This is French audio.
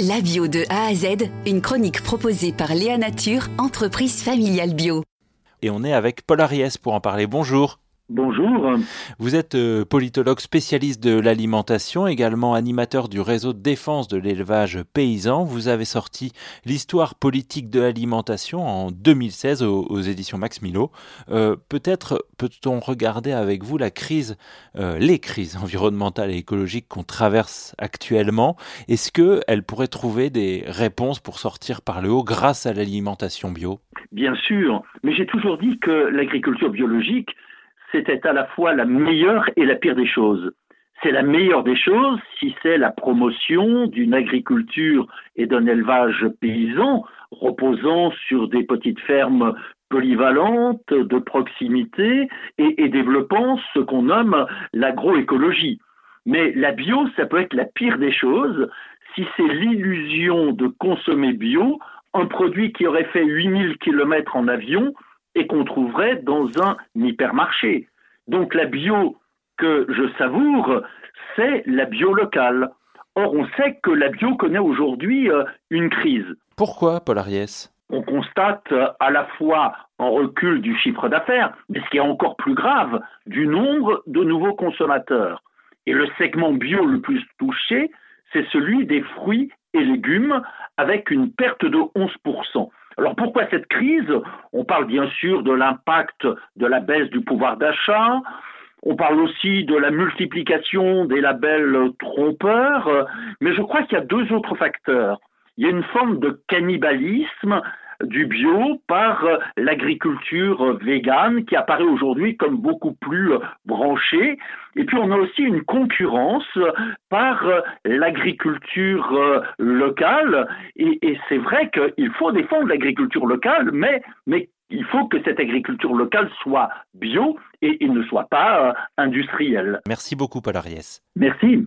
La bio de A à Z, une chronique proposée par Léa Nature, entreprise familiale bio. Et on est avec Paul Ariès pour en parler. Bonjour. Bonjour. Vous êtes euh, politologue spécialiste de l'alimentation, également animateur du réseau de défense de l'élevage paysan. Vous avez sorti l'histoire politique de l'alimentation en 2016 aux, éditions Max Milo. Euh, peut-être peut-on regarder avec vous la crise, euh, les crises environnementales et écologiques qu'on traverse actuellement. Est-ce qu'elles pourraient trouver des réponses pour sortir par le haut grâce à l'alimentation bio? Bien sûr, mais j'ai toujours dit que l'agriculture biologique c'était à la fois la meilleure et la pire des choses. C'est la meilleure des choses si c'est la promotion d'une agriculture et d'un élevage paysan reposant sur des petites fermes polyvalentes, de proximité et, développant ce qu'on nomme l'agroécologie. Mais la bio, ça peut être la pire des choses si c'est l'illusion de consommer bio, un produit qui aurait fait 8000 km en avion et qu'on trouverait dans un hypermarché. Donc la bio que je savoure, c'est la bio locale. Or, on sait que la bio connaît aujourd'hui euh, une crise. Pourquoi, Paul Ariès? On constate à la fois un recul du chiffre d'affaires, mais ce qui est encore plus grave, du nombre de nouveaux consommateurs. Et le segment bio le plus touché, c'est celui des fruits et légumes, avec une perte de 11%. Alors pourquoi cette crise? On parle bien sûr de l'impact de la baisse du pouvoir d'achat, on parle aussi de la multiplication des labels trompeurs, mais je crois qu'il y a deux autres facteurs. Il y a une forme de cannibalisme du bio par euh, l'agriculture végane qui apparaît aujourd'hui comme beaucoup plus euh, branchée. Et puis on a aussi une concurrence par euh, l'agriculture locale. Et, et c'est vrai qu'il faut défendre l'agriculture locale, mais, mais il faut que cette agriculture locale soit bio et, ne soit pas euh, industrielle. Merci beaucoup, Paul Ariès. Merci.